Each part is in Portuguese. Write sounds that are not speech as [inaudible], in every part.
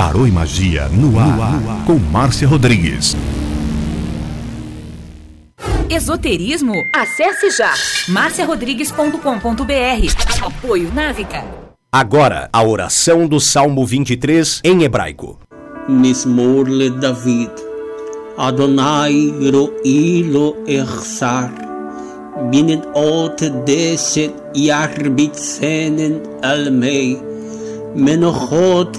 Tarô e Magia no ar, no ar, com Márcia Rodrigues. Esoterismo? Acesse já marciarodrigues.com.br. Apoio Návica. Agora, a oração do Salmo 23 em hebraico. Mismor le David. Adonai ro'ilo echsar. Binen ot deset yarbitsenen almei. Menochot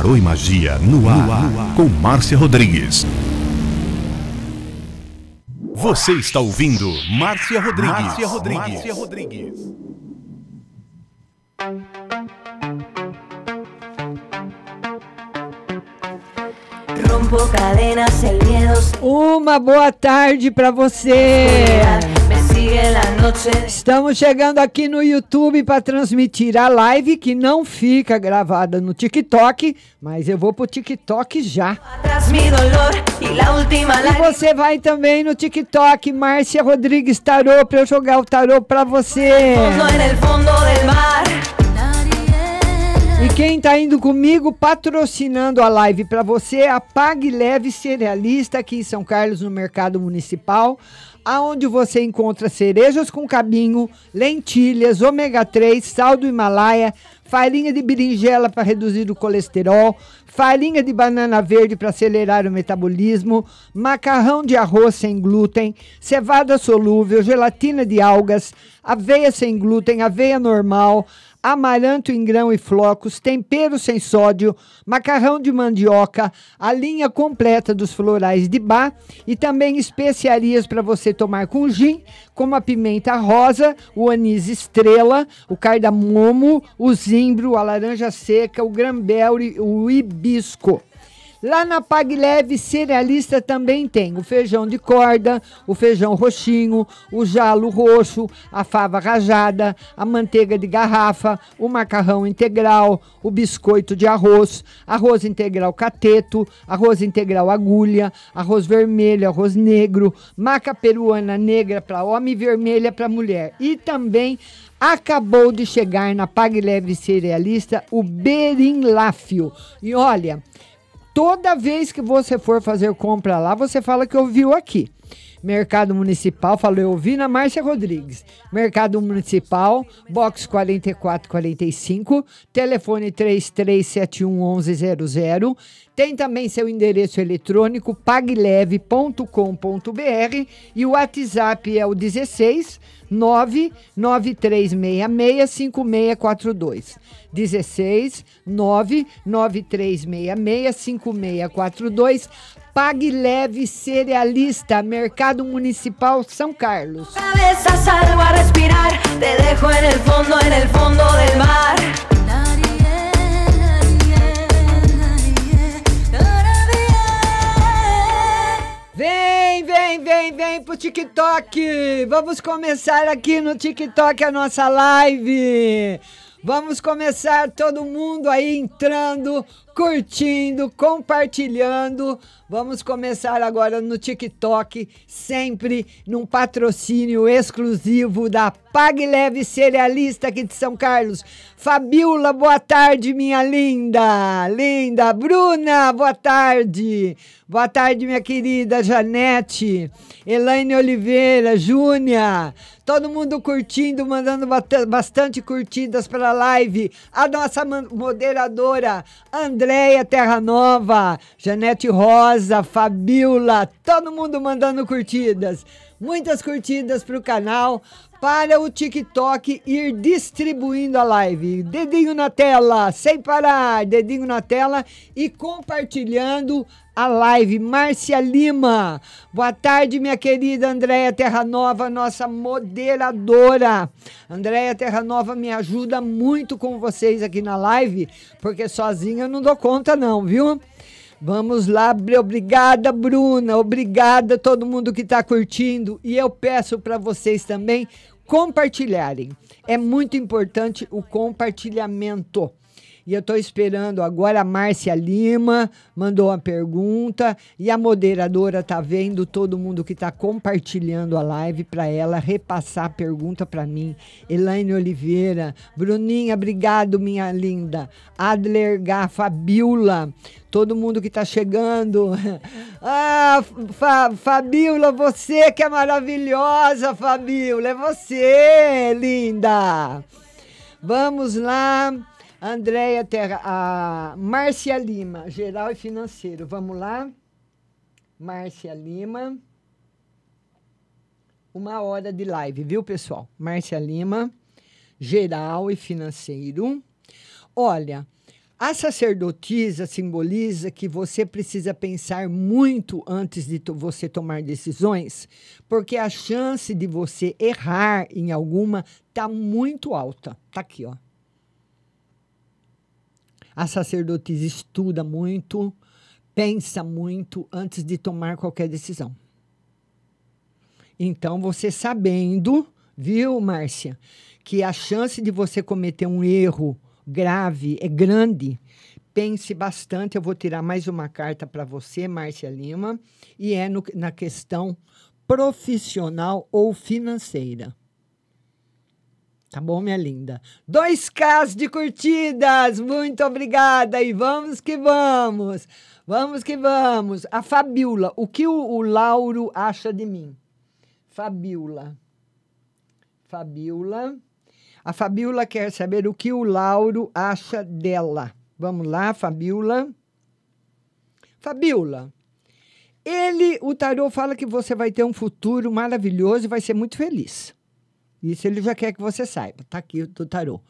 Tarô e Magia no ar, no ar. com Márcia Rodrigues. Você está ouvindo Márcia Rodrigues. Márcia Rodrigues. Márcia Rodrigues. Uma boa tarde para você. Estamos chegando aqui no YouTube para transmitir a live que não fica gravada no TikTok, mas eu vou pro TikTok já. E você vai também no TikTok, Márcia Rodrigues Tarô, para eu jogar o tarô para você. E quem está indo comigo patrocinando a live para você é a Pague Leve Cerealista aqui em São Carlos, no Mercado Municipal aonde você encontra cerejas com cabinho, lentilhas, ômega 3, sal do Himalaia, farinha de berinjela para reduzir o colesterol, farinha de banana verde para acelerar o metabolismo, macarrão de arroz sem glúten, cevada solúvel, gelatina de algas, aveia sem glúten, aveia normal, amaranto em grão e flocos, tempero sem sódio, macarrão de mandioca, a linha completa dos florais de bar e também especiarias para você tomar com gin, como a pimenta rosa, o anis estrela, o cardamomo, o zimbro, a laranja seca, o grambel e o hibisco. Lá na Pag Leve Cerealista também tem o feijão de corda, o feijão roxinho, o jalo roxo, a fava rajada, a manteiga de garrafa, o macarrão integral, o biscoito de arroz, arroz integral cateto, arroz integral agulha, arroz vermelho, arroz negro, maca peruana negra para homem e vermelha para mulher. E também acabou de chegar na Pag Leve Cerealista o berinláfio. E olha, Toda vez que você for fazer compra lá, você fala que ouviu aqui. Mercado Municipal, falou, eu ouvi na Márcia Rodrigues. Mercado Municipal, box 4445, telefone 33711100. Tem também seu endereço eletrônico pagleve.com.br e o WhatsApp é o 16 993665642. 16 993665642. Pague Leve Cerealista, Mercado Municipal São Carlos. Vem, vem, vem, vem pro TikTok. Vamos começar aqui no TikTok a nossa live. Vamos começar todo mundo aí entrando, curtindo, compartilhando. Vamos começar agora no TikTok, sempre num patrocínio exclusivo da Pague Leve Cerealista aqui de São Carlos. Fabiola, boa tarde, minha linda. Linda. Bruna, boa tarde. Boa tarde, minha querida Janete. Elaine Oliveira, Júnia. Todo mundo curtindo, mandando bastante curtidas para a live. A nossa moderadora, Andréia Terra Nova, Janete Rosa, Fabiola, todo mundo mandando curtidas. Muitas curtidas para o canal, para o TikTok ir distribuindo a live. Dedinho na tela, sem parar, dedinho na tela e compartilhando a live. Márcia Lima, boa tarde, minha querida Andréia Terra Nova, nossa moderadora. Andréia Terra Nova me ajuda muito com vocês aqui na live, porque sozinha eu não dou conta, não, viu? Vamos lá, obrigada, Bruna, obrigada todo mundo que está curtindo. E eu peço para vocês também compartilharem. É muito importante o compartilhamento. E eu estou esperando agora a Márcia Lima mandou uma pergunta e a moderadora tá vendo todo mundo que está compartilhando a live para ela repassar a pergunta para mim. Elaine Oliveira, Bruninha, obrigado, minha linda. Adler Gá, Fabiola, todo mundo que está chegando. [laughs] Ah, Fa Fabiola, você que é maravilhosa, Fabiola, é você, linda. Vamos lá. Andréia Terra, a Márcia Lima, geral e financeiro. Vamos lá? Márcia Lima. Uma hora de live, viu, pessoal? Márcia Lima, geral e financeiro. Olha, a sacerdotisa simboliza que você precisa pensar muito antes de você tomar decisões, porque a chance de você errar em alguma tá muito alta. Tá aqui, ó. A sacerdotisa estuda muito, pensa muito antes de tomar qualquer decisão. Então, você sabendo, viu, Márcia, que a chance de você cometer um erro grave é grande, pense bastante. Eu vou tirar mais uma carta para você, Márcia Lima, e é no, na questão profissional ou financeira. Tá bom, minha linda? Dois k de curtidas! Muito obrigada! E vamos que vamos! Vamos que vamos! A Fabiola, o que o, o Lauro acha de mim? Fabiola. Fabiola. A Fabiola quer saber o que o Lauro acha dela. Vamos lá, Fabiola. Fabiola. Ele, o tarô fala que você vai ter um futuro maravilhoso e vai ser muito feliz. Isso ele já quer que você saiba. Tá aqui do tarô.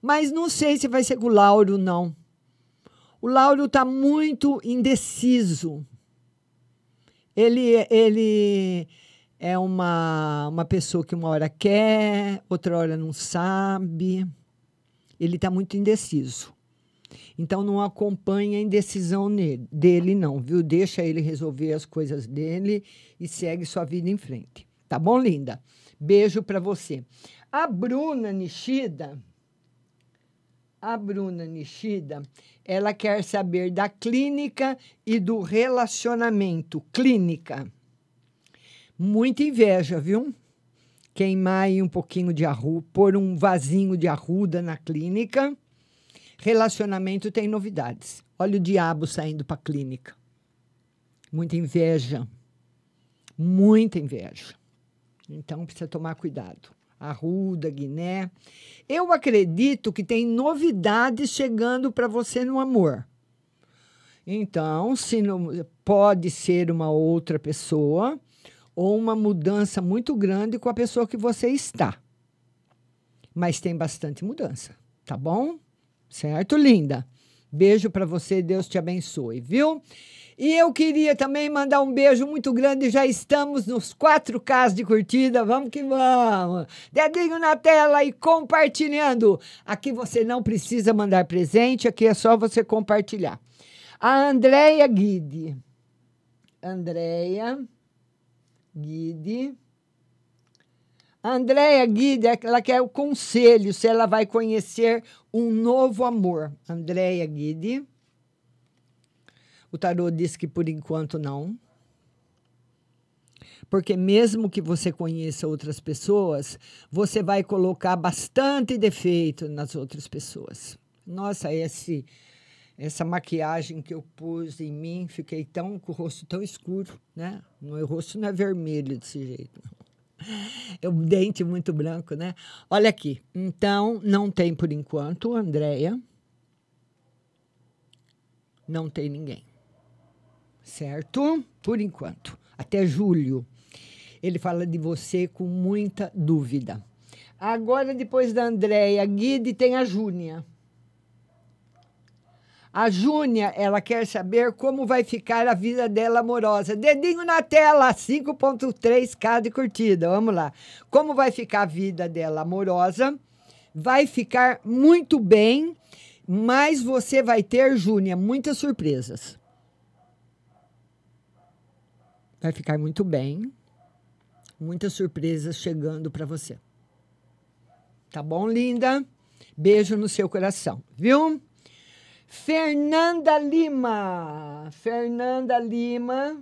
Mas não sei se vai ser com o Lauro, não. O Lauro está muito indeciso. Ele, ele é uma, uma pessoa que uma hora quer, outra hora não sabe. Ele está muito indeciso. Então não acompanha a indecisão dele, não, viu? Deixa ele resolver as coisas dele e segue sua vida em frente. Tá bom, linda? Beijo para você. A Bruna Nishida, a Bruna Nishida, ela quer saber da clínica e do relacionamento. Clínica. Muita inveja, viu? Queimar aí um pouquinho de arruda, pôr um vasinho de arruda na clínica. Relacionamento tem novidades. Olha o diabo saindo para a clínica. Muita inveja Muita inveja. Então precisa tomar cuidado. Arruda, Guiné. Eu acredito que tem novidades chegando para você no amor. Então, se não, pode ser uma outra pessoa ou uma mudança muito grande com a pessoa que você está. Mas tem bastante mudança, tá bom? Certo, linda? Beijo para você, Deus te abençoe, viu? E eu queria também mandar um beijo muito grande. Já estamos nos 4K de curtida. Vamos que vamos. Dedinho na tela e compartilhando. Aqui você não precisa mandar presente, aqui é só você compartilhar. A Andréia Guide. Andréia Guide. Andréia Guide, ela quer o conselho se ela vai conhecer um novo amor. Andréia Guide. O tarô diz que por enquanto não. Porque mesmo que você conheça outras pessoas, você vai colocar bastante defeito nas outras pessoas. Nossa, esse essa maquiagem que eu pus em mim, fiquei tão com o rosto tão escuro, né? Meu rosto não é vermelho desse jeito. Eu [laughs] dente muito branco, né? Olha aqui. Então, não tem por enquanto, Andréia. Não tem ninguém certo? Por enquanto, até julho. Ele fala de você com muita dúvida. Agora, depois da Andréia Guide, tem a Júnia. A Júnia, ela quer saber como vai ficar a vida dela amorosa. Dedinho na tela, 5.3k de curtida. Vamos lá. Como vai ficar a vida dela amorosa? Vai ficar muito bem, mas você vai ter, Júnia, muitas surpresas. Vai ficar muito bem. Muitas surpresas chegando para você. Tá bom, linda? Beijo no seu coração, viu? Fernanda Lima. Fernanda Lima.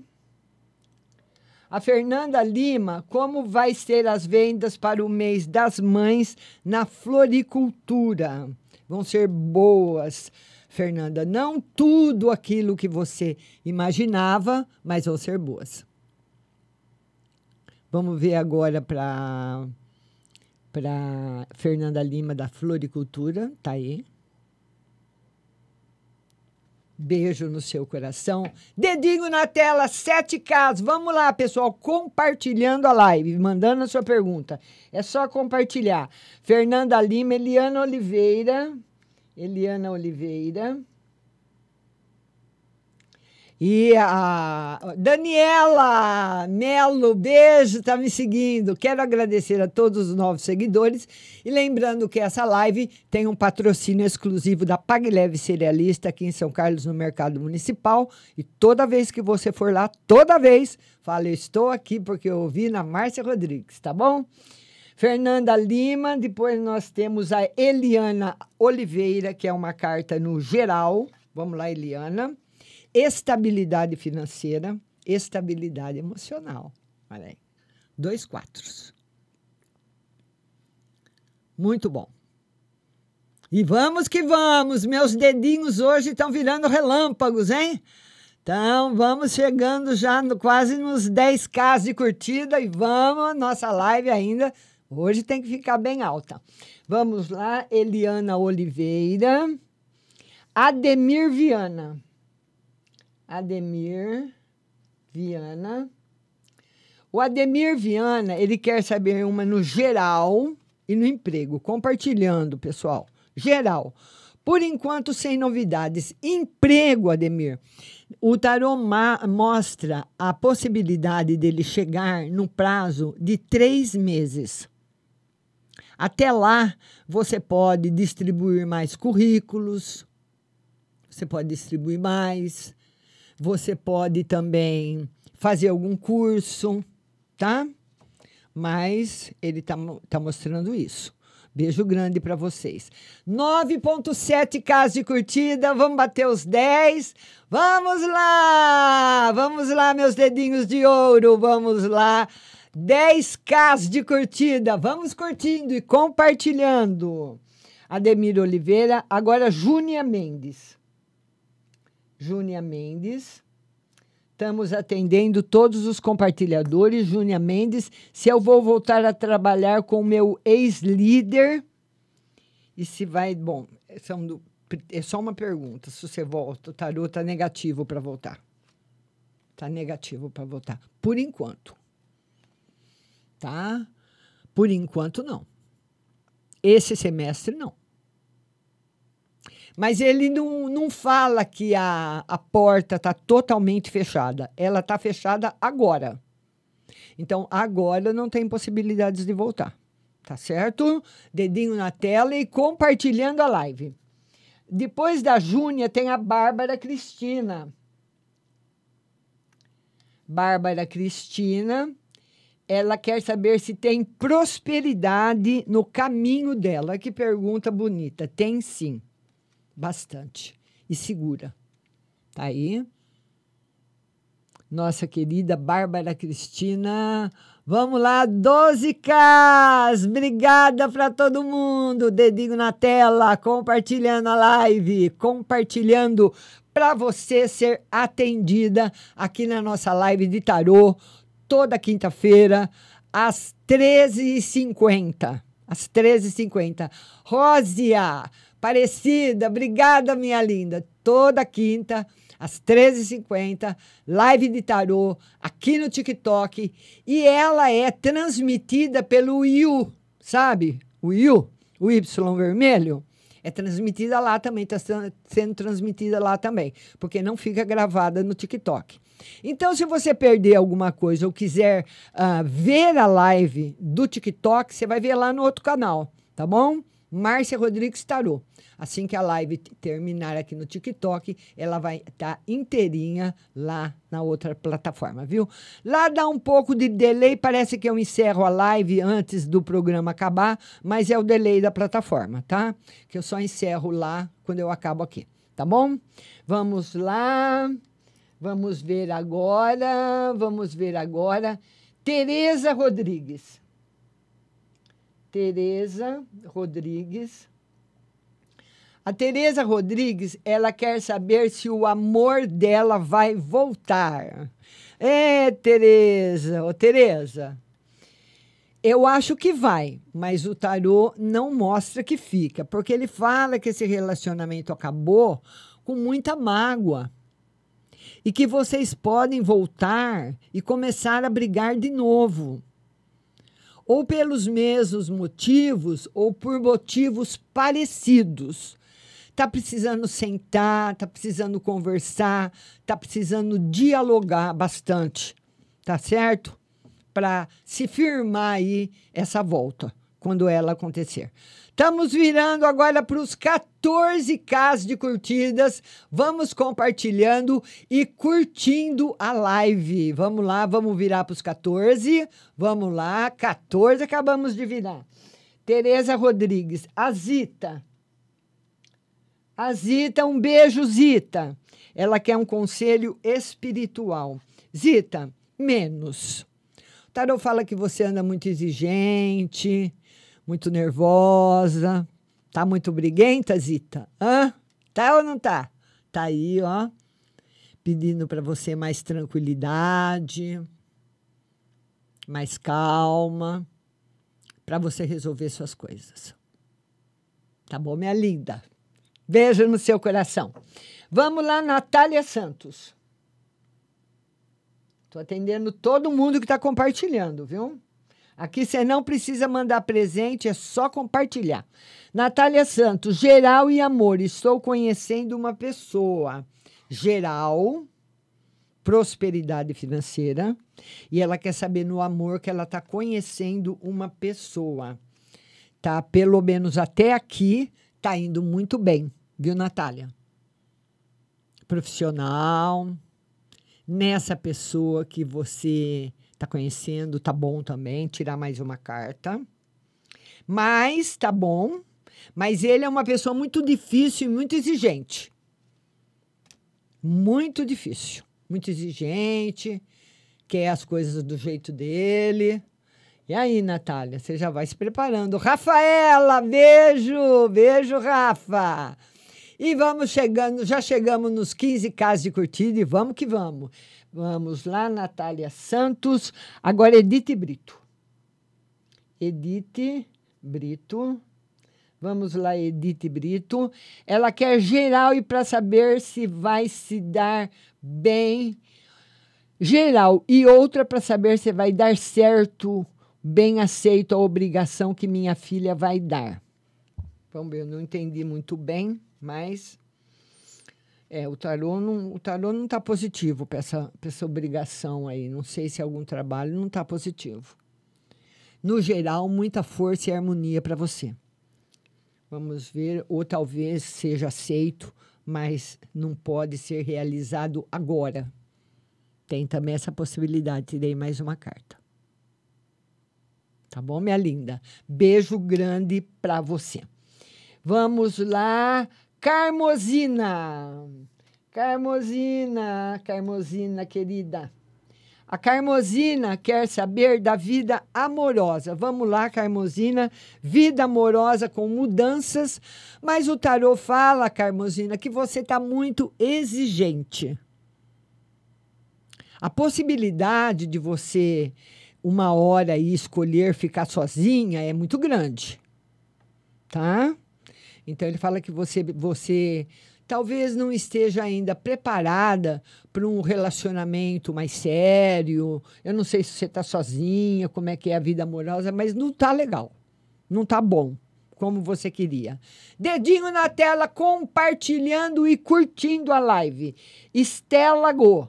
A Fernanda Lima, como vai ser as vendas para o mês das mães na floricultura? Vão ser boas. Fernanda, não tudo aquilo que você imaginava, mas vão ser boas. Vamos ver agora para para Fernanda Lima da Floricultura, tá aí. Beijo no seu coração. Dedinho na tela, sete casos. Vamos lá, pessoal, compartilhando a live, mandando a sua pergunta. É só compartilhar. Fernanda Lima, Eliana Oliveira, Eliana Oliveira. E a Daniela Melo, beijo, tá me seguindo. Quero agradecer a todos os novos seguidores e lembrando que essa live tem um patrocínio exclusivo da PagLeve Cerealista aqui em São Carlos, no Mercado Municipal. E toda vez que você for lá, toda vez, fala, estou aqui porque eu ouvi na Márcia Rodrigues, tá bom? Fernanda Lima, depois nós temos a Eliana Oliveira, que é uma carta no geral. Vamos lá, Eliana. Estabilidade financeira, estabilidade emocional. Olha aí. Dois quatros. Muito bom. E vamos que vamos. Meus dedinhos hoje estão virando relâmpagos, hein? Então, vamos chegando já no, quase nos 10k de curtida e vamos, nossa live ainda Hoje tem que ficar bem alta. Vamos lá, Eliana Oliveira. Ademir Viana. Ademir Viana. O Ademir Viana, ele quer saber uma no geral e no emprego. Compartilhando, pessoal. Geral. Por enquanto, sem novidades. Emprego, Ademir. O tarô mostra a possibilidade dele chegar no prazo de três meses. Até lá, você pode distribuir mais currículos, você pode distribuir mais, você pode também fazer algum curso, tá? Mas ele está tá mostrando isso. Beijo grande para vocês. 9.7 casos de curtida, vamos bater os 10. Vamos lá! Vamos lá, meus dedinhos de ouro, vamos lá. 10k de curtida. Vamos curtindo e compartilhando. Ademir Oliveira, agora Júnia Mendes. Júnia Mendes. Estamos atendendo todos os compartilhadores. Júnia Mendes, se eu vou voltar a trabalhar com o meu ex-líder. E se vai. Bom, é só uma pergunta. Se você volta, o tarô está negativo para voltar. Está negativo para voltar. Por enquanto. Tá? Por enquanto, não. Esse semestre, não. Mas ele não, não fala que a, a porta está totalmente fechada. Ela está fechada agora. Então, agora não tem possibilidades de voltar. Tá certo? Dedinho na tela e compartilhando a live. Depois da Júnia tem a Bárbara Cristina. Bárbara Cristina, ela quer saber se tem prosperidade no caminho dela. Que pergunta bonita. Tem sim, bastante. E segura. Tá aí. Nossa querida Bárbara Cristina. Vamos lá, 12K! Obrigada para todo mundo. Dedinho na tela, compartilhando a live, compartilhando para você ser atendida aqui na nossa live de tarô toda quinta-feira às 13h50. Às 13h50. Rósia, Parecida, obrigada, minha linda. Toda quinta às 13h50, live de tarô aqui no TikTok. E ela é transmitida pelo Yu, sabe? O Yu, o Y vermelho. É transmitida lá também, está sendo transmitida lá também, porque não fica gravada no TikTok. Então, se você perder alguma coisa ou quiser uh, ver a live do TikTok, você vai ver lá no outro canal, tá bom? Márcia Rodrigues Tarô. Assim que a live terminar aqui no TikTok, ela vai estar tá inteirinha lá na outra plataforma, viu? Lá dá um pouco de delay, parece que eu encerro a live antes do programa acabar, mas é o delay da plataforma, tá? Que eu só encerro lá quando eu acabo aqui, tá bom? Vamos lá. Vamos ver agora, vamos ver agora. Tereza Rodrigues. Tereza Rodrigues. A Tereza Rodrigues, ela quer saber se o amor dela vai voltar. É, Tereza, ô Tereza. Eu acho que vai, mas o tarô não mostra que fica, porque ele fala que esse relacionamento acabou com muita mágoa e que vocês podem voltar e começar a brigar de novo. Ou pelos mesmos motivos, ou por motivos parecidos. Tá precisando sentar, tá precisando conversar, tá precisando dialogar bastante, tá certo? Para se firmar aí essa volta, quando ela acontecer. Estamos virando agora para os 14K de curtidas. Vamos compartilhando e curtindo a live. Vamos lá, vamos virar para os 14. Vamos lá, 14 acabamos de virar. Tereza Rodrigues, a Zita. A Zita, um beijo, Zita. Ela quer um conselho espiritual. Zita, menos. O fala que você anda muito exigente, muito nervosa. Tá muito briguenta, Zita? Hã? Tá ou não tá? Tá aí, ó. Pedindo para você mais tranquilidade, mais calma, para você resolver suas coisas. Tá bom, minha linda? Beijo no seu coração. Vamos lá, Natália Santos. Estou atendendo todo mundo que está compartilhando, viu? Aqui você não precisa mandar presente, é só compartilhar. Natália Santos, geral e amor. Estou conhecendo uma pessoa. Geral, prosperidade financeira. E ela quer saber no amor que ela está conhecendo uma pessoa. Tá? Pelo menos até aqui, tá indo muito bem, viu, Natália? Profissional. Nessa pessoa que você está conhecendo, tá bom também, tirar mais uma carta. Mas tá bom, mas ele é uma pessoa muito difícil e muito exigente. Muito difícil, muito exigente, quer as coisas do jeito dele. E aí, Natália, você já vai se preparando. Rafaela, beijo, beijo, Rafa. E vamos chegando, já chegamos nos 15 casos de curtida e vamos que vamos. Vamos lá, Natália Santos. Agora, Edith Brito. Edith Brito. Vamos lá, Edith Brito. Ela quer geral e para saber se vai se dar bem. Geral e outra para saber se vai dar certo, bem aceito a obrigação que minha filha vai dar. Vamos ver, eu não entendi muito bem, mas é, o tarô não, o tarô não está positivo para essa, essa obrigação aí. Não sei se algum trabalho não está positivo. No geral, muita força e harmonia para você. Vamos ver, ou talvez seja aceito, mas não pode ser realizado agora. Tem também essa possibilidade. Tirei mais uma carta. Tá bom, minha linda? Beijo grande para você. Vamos lá, Carmosina. Carmosina, Carmosina querida. A Carmosina quer saber da vida amorosa. Vamos lá, Carmosina. Vida amorosa com mudanças. Mas o tarô fala, Carmosina, que você está muito exigente. A possibilidade de você, uma hora aí, escolher ficar sozinha é muito grande. Tá? Então ele fala que você, você talvez não esteja ainda preparada para um relacionamento mais sério. Eu não sei se você está sozinha, como é que é a vida amorosa, mas não está legal. Não está bom como você queria. Dedinho na tela, compartilhando e curtindo a live. Estela Go.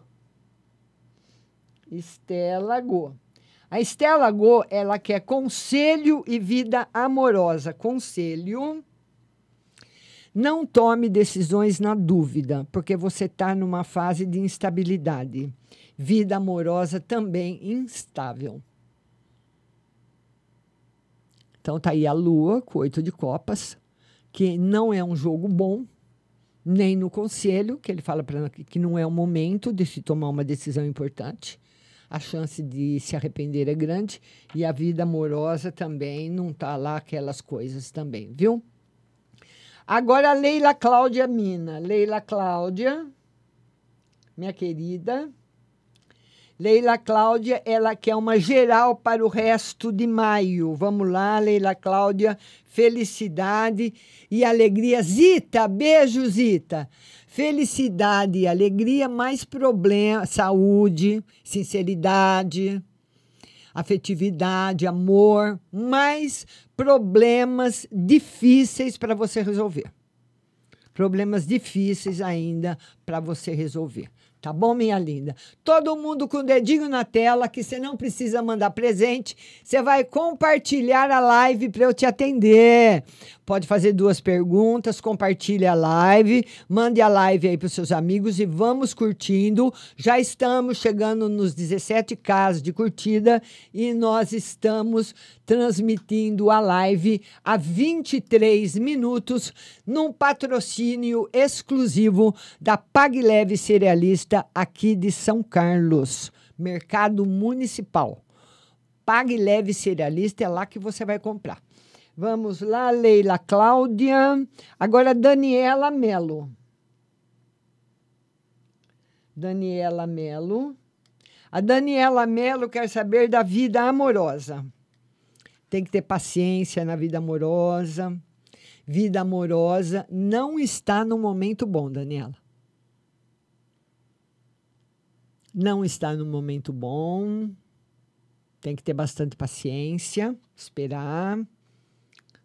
Estela Go. A Estela Go, ela quer conselho e vida amorosa. Conselho não tome decisões na dúvida, porque você está numa fase de instabilidade. Vida amorosa também instável. Então tá aí a lua com oito de copas, que não é um jogo bom, nem no conselho, que ele fala para que não é o momento de se tomar uma decisão importante. A chance de se arrepender é grande e a vida amorosa também não tá lá aquelas coisas também, viu? Agora, Leila Cláudia Mina. Leila Cláudia, minha querida. Leila Cláudia, ela quer uma geral para o resto de maio. Vamos lá, Leila Cláudia. Felicidade e alegria. Zita, beijo, Zita. Felicidade e alegria, mais problema, saúde, sinceridade, afetividade, amor, mais problemas difíceis para você resolver. Problemas difíceis ainda para você resolver. Tá bom, minha linda? Todo mundo com o dedinho na tela, que você não precisa mandar presente. Você vai compartilhar a live para eu te atender. Pode fazer duas perguntas, compartilhe a live, mande a live aí para seus amigos e vamos curtindo. Já estamos chegando nos 17 casos de curtida e nós estamos transmitindo a live a 23 minutos num patrocínio exclusivo da PagLeve Cerealista aqui de São Carlos, Mercado Municipal. PagLeve Cerealista é lá que você vai comprar. Vamos lá, Leila Cláudia. Agora, Daniela Melo. Daniela Melo. A Daniela Melo quer saber da vida amorosa. Tem que ter paciência na vida amorosa. Vida amorosa não está no momento bom, Daniela. Não está no momento bom. Tem que ter bastante paciência, esperar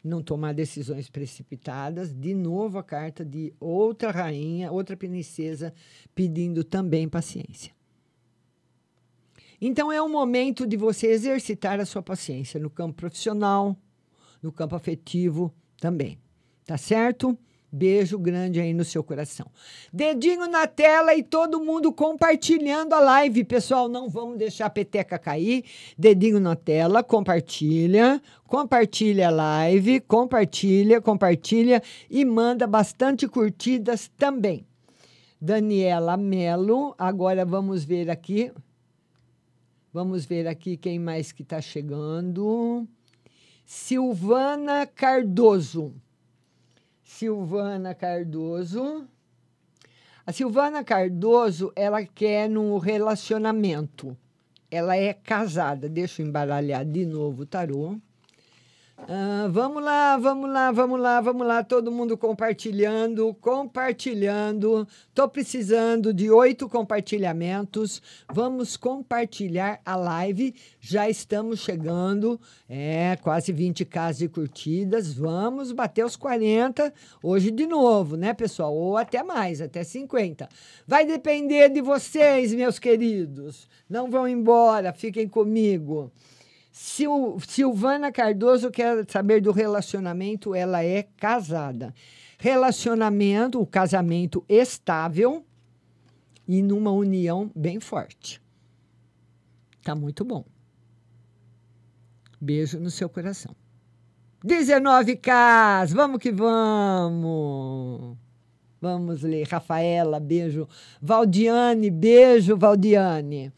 não tomar decisões precipitadas. De novo, a carta de outra rainha, outra princesa, pedindo também paciência. Então, é o momento de você exercitar a sua paciência no campo profissional, no campo afetivo também. Tá certo? Beijo grande aí no seu coração. Dedinho na tela e todo mundo compartilhando a live. Pessoal, não vamos deixar a peteca cair. Dedinho na tela, compartilha, compartilha a live, compartilha, compartilha e manda bastante curtidas também. Daniela Melo, agora vamos ver aqui. Vamos ver aqui quem mais que está chegando. Silvana Cardoso. Silvana Cardoso. A Silvana Cardoso, ela quer no relacionamento. Ela é casada. Deixa eu embaralhar de novo o tarô. Ah, vamos lá, vamos lá, vamos lá, vamos lá. Todo mundo compartilhando, compartilhando. Estou precisando de oito compartilhamentos. Vamos compartilhar a live. Já estamos chegando, é, quase 20k de curtidas. Vamos bater os 40 hoje de novo, né, pessoal? Ou até mais, até 50. Vai depender de vocês, meus queridos. Não vão embora, fiquem comigo. Sil, Silvana Cardoso quer saber do relacionamento, ela é casada. Relacionamento, o casamento estável e numa união bem forte. Tá muito bom. Beijo no seu coração. 19K, vamos que vamos. Vamos ler. Rafaela, beijo. Valdiane, beijo, Valdiane.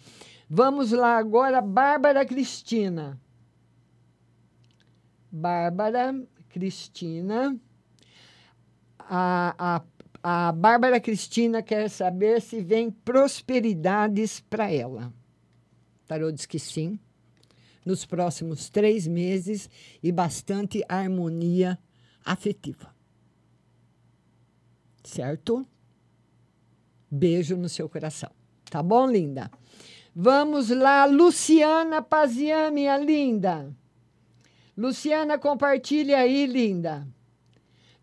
Vamos lá agora, Bárbara Cristina. Bárbara Cristina. A, a, a Bárbara Cristina quer saber se vem prosperidades para ela. Tarô diz que sim. Nos próximos três meses e bastante harmonia afetiva. Certo? Beijo no seu coração. Tá bom, linda? Vamos lá, Luciana Pazian, minha linda. Luciana, compartilha aí, linda.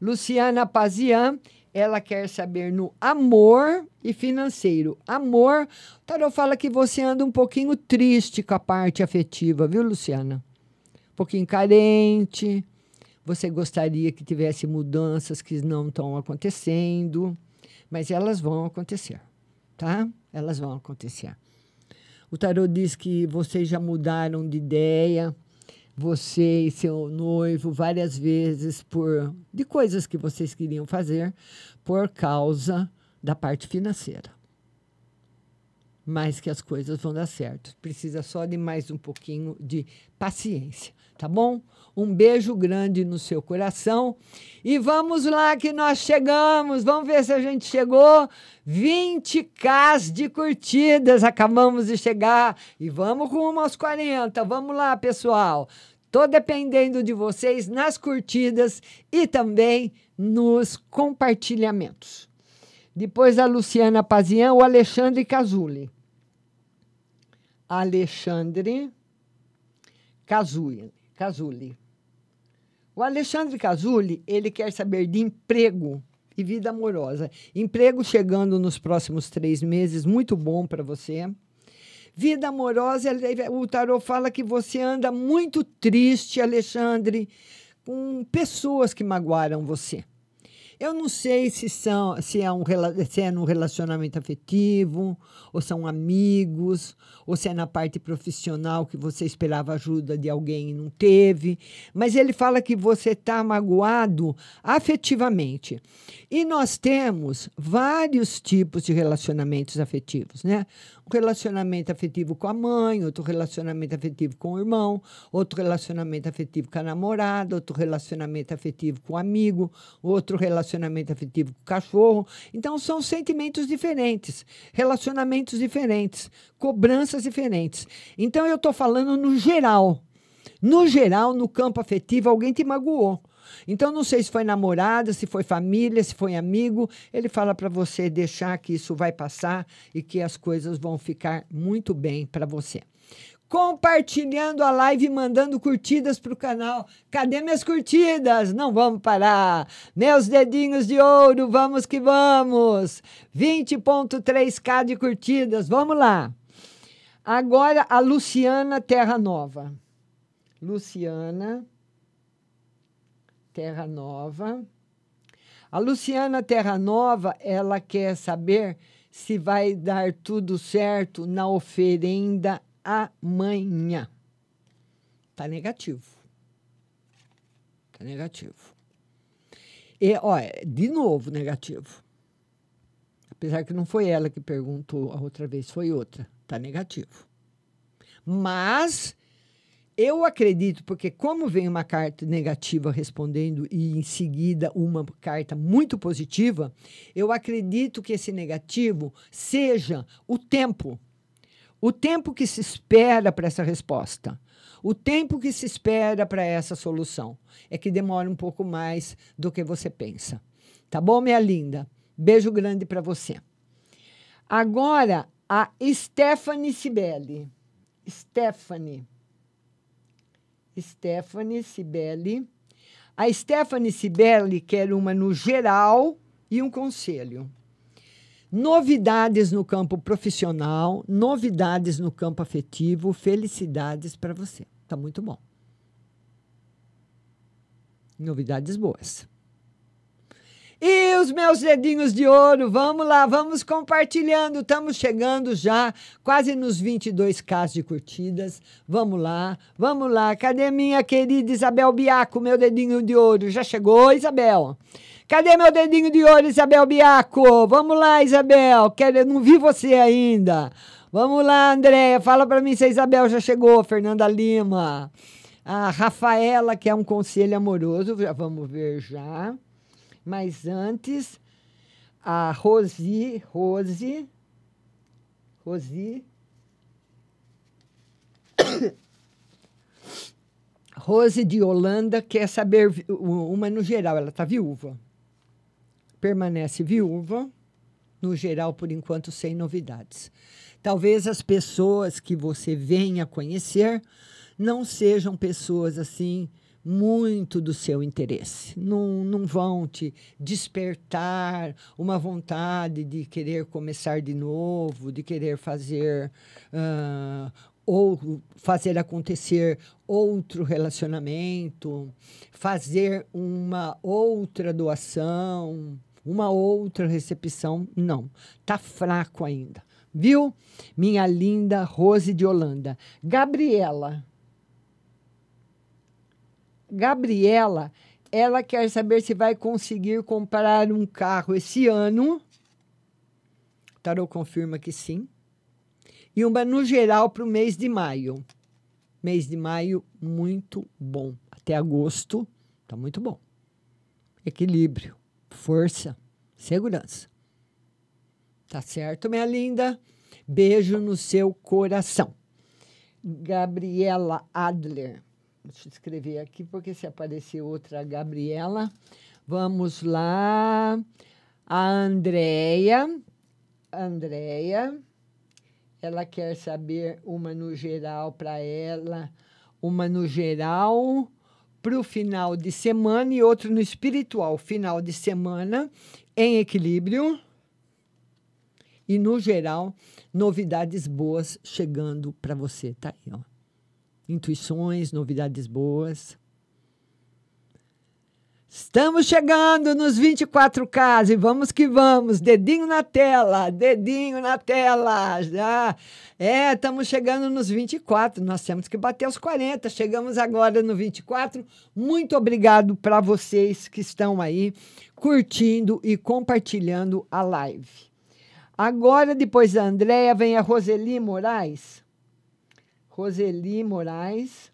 Luciana Pazian, ela quer saber no amor e financeiro. Amor, o tarô fala que você anda um pouquinho triste com a parte afetiva, viu, Luciana? Um pouquinho carente. Você gostaria que tivesse mudanças que não estão acontecendo, mas elas vão acontecer, tá? Elas vão acontecer. O tarô diz que vocês já mudaram de ideia, você e seu noivo várias vezes por de coisas que vocês queriam fazer por causa da parte financeira. Mas que as coisas vão dar certo. Precisa só de mais um pouquinho de paciência, tá bom? Um beijo grande no seu coração. E vamos lá que nós chegamos. Vamos ver se a gente chegou. 20k de curtidas. Acabamos de chegar. E vamos rumo aos 40. Vamos lá, pessoal. Tô dependendo de vocês nas curtidas e também nos compartilhamentos. Depois a Luciana Pazian, o Alexandre Casuli. Alexandre Casuli. Casuli. O Alexandre Casuli, ele quer saber de emprego e vida amorosa. Emprego chegando nos próximos três meses, muito bom para você. Vida amorosa, o tarô fala que você anda muito triste, Alexandre, com pessoas que magoaram você. Eu não sei se, são, se, é um, se é no relacionamento afetivo, ou são amigos, ou se é na parte profissional que você esperava ajuda de alguém e não teve. Mas ele fala que você está magoado afetivamente. E nós temos vários tipos de relacionamentos afetivos, né? Um relacionamento afetivo com a mãe, outro relacionamento afetivo com o irmão, outro relacionamento afetivo com a namorada, outro relacionamento afetivo com o amigo, outro relacionamento afetivo com o cachorro. Então, são sentimentos diferentes, relacionamentos diferentes, cobranças diferentes. Então, eu estou falando no geral. No geral, no campo afetivo, alguém te magoou. Então, não sei se foi namorada, se foi família, se foi amigo. Ele fala para você deixar que isso vai passar e que as coisas vão ficar muito bem para você. Compartilhando a live e mandando curtidas para o canal. Cadê minhas curtidas? Não vamos parar. Meus dedinhos de ouro, vamos que vamos. 20,3k de curtidas, vamos lá. Agora a Luciana Terra Nova. Luciana Terra Nova. A Luciana Terra Nova, ela quer saber se vai dar tudo certo na oferenda amanhã. Tá negativo. Tá negativo. E, ó, de novo negativo. Apesar que não foi ela que perguntou a outra vez, foi outra. Tá negativo. Mas Eu acredito, porque como vem uma carta negativa respondendo e em seguida uma carta muito positiva, eu acredito que esse negativo seja o tempo. O tempo que se espera para essa resposta. O tempo que se espera para essa solução. É que demora um pouco mais do que você pensa. Tá bom, minha linda? Beijo grande para você. Agora, a Stephanie Sibeli. Stephanie. Stephanie Sibeli. A Stephanie Sibeli quer uma no geral e um conselho. Novidades no campo profissional, novidades no campo afetivo, felicidades para você. Tá muito bom. Novidades boas. E os meus dedinhos de ouro, vamos lá, vamos compartilhando. Estamos chegando já quase nos 22k de curtidas. Vamos lá, vamos lá. Cadê minha querida Isabel Biaco, meu dedinho de ouro? Já chegou, Isabel? Cadê meu dedinho de ouro, Isabel Biaco? Vamos lá, Isabel. Quero, não vi você ainda. Vamos lá, Andréia. Fala para mim se a Isabel já chegou. Fernanda Lima. A Rafaela, que é um conselho amoroso. Já vamos ver já. Mas antes, a Rosi, Rose, Rosi, Rose [coughs] de Holanda quer saber uma no geral, ela está viúva. Permanece viúva, no geral, por enquanto, sem novidades. Talvez as pessoas que você venha conhecer não sejam pessoas assim muito do seu interesse. Não, não vão te despertar uma vontade de querer começar de novo, de querer fazer uh, ou fazer acontecer outro relacionamento, fazer uma outra doação, uma outra recepção. Não, tá fraco ainda. Viu? Minha linda Rose de Holanda. Gabriela, Gabriela, ela quer saber se vai conseguir comprar um carro esse ano. Tarô confirma que sim. E uma no geral para o mês de maio. Mês de maio, muito bom. Até agosto, tá muito bom. Equilíbrio, força, segurança. Tá certo, minha linda? Beijo no seu coração. Gabriela Adler. Deixa eu escrever aqui, porque se aparecer outra Gabriela. Vamos lá. A Andréia. Andréia. Ela quer saber uma no geral para ela, uma no geral para o final de semana e outro no espiritual. Final de semana em equilíbrio. E no geral, novidades boas chegando para você. Tá aí, ó intuições, novidades boas. Estamos chegando nos 24K e vamos que vamos. Dedinho na tela, dedinho na tela. Já é, estamos chegando nos 24. Nós temos que bater os 40. Chegamos agora no 24. Muito obrigado para vocês que estão aí curtindo e compartilhando a live. Agora, depois da Andréia, vem a Roseli Moraes. Roseli Moraes.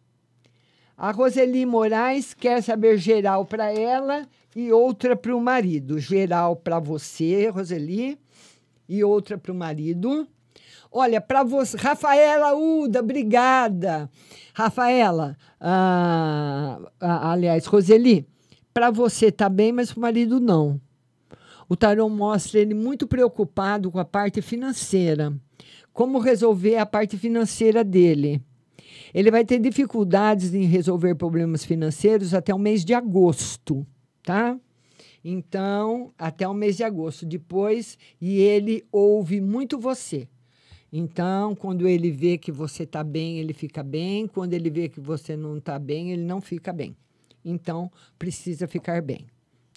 A Roseli Moraes quer saber geral para ela e outra para o marido. Geral para você, Roseli, e outra para o marido. Olha, para você, Rafaela Uda, obrigada. Rafaela, ah, ah, aliás, Roseli, para você tá bem, mas para o marido não. O tarô mostra ele muito preocupado com a parte financeira como resolver a parte financeira dele. Ele vai ter dificuldades em resolver problemas financeiros até o mês de agosto, tá? Então, até o mês de agosto. Depois, e ele ouve muito você. Então, quando ele vê que você está bem, ele fica bem. Quando ele vê que você não está bem, ele não fica bem. Então, precisa ficar bem.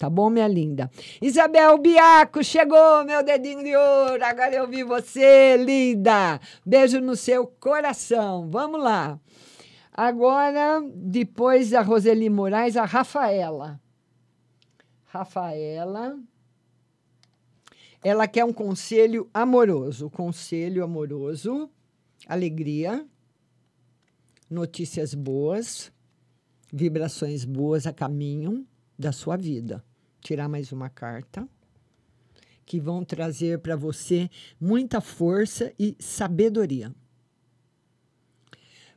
Tá bom, minha linda? Isabel Biaco, chegou meu dedinho de ouro. Agora eu vi você, linda. Beijo no seu coração. Vamos lá. Agora, depois da Roseli Moraes, a Rafaela. Rafaela. Ela quer um conselho amoroso. Conselho amoroso. Alegria. notícias boas, vibrações boas a caminho da sua vida. Tirar mais uma carta que vão trazer para você muita força e sabedoria.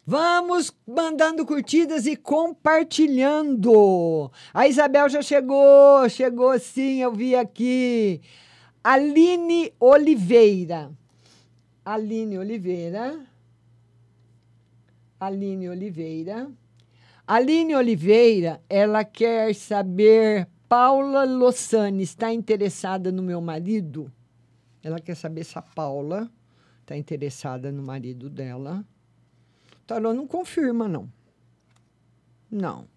Vamos mandando curtidas e compartilhando. A Isabel já chegou, chegou sim, eu vi aqui. Aline Oliveira. Aline Oliveira. Aline Oliveira. Aline Oliveira, ela quer saber, Paula Lossani está interessada no meu marido? Ela quer saber se a Paula está interessada no marido dela. O tarô não confirma, não. Não.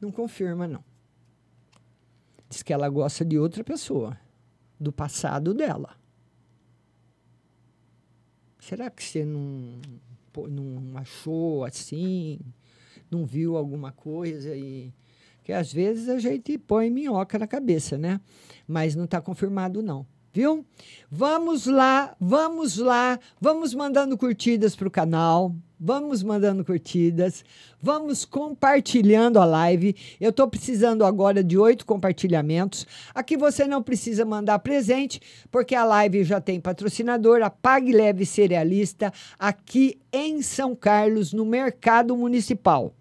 Não confirma, não. Diz que ela gosta de outra pessoa, do passado dela. Será que você não, não achou assim? Não viu alguma coisa e. Que às vezes a gente põe minhoca na cabeça, né? Mas não está confirmado, não viu? Vamos lá, vamos lá, vamos mandando curtidas para o canal, vamos mandando curtidas, vamos compartilhando a live. Eu estou precisando agora de oito compartilhamentos. Aqui você não precisa mandar presente, porque a live já tem patrocinador, a Pague Leve Cerealista, aqui em São Carlos, no Mercado Municipal.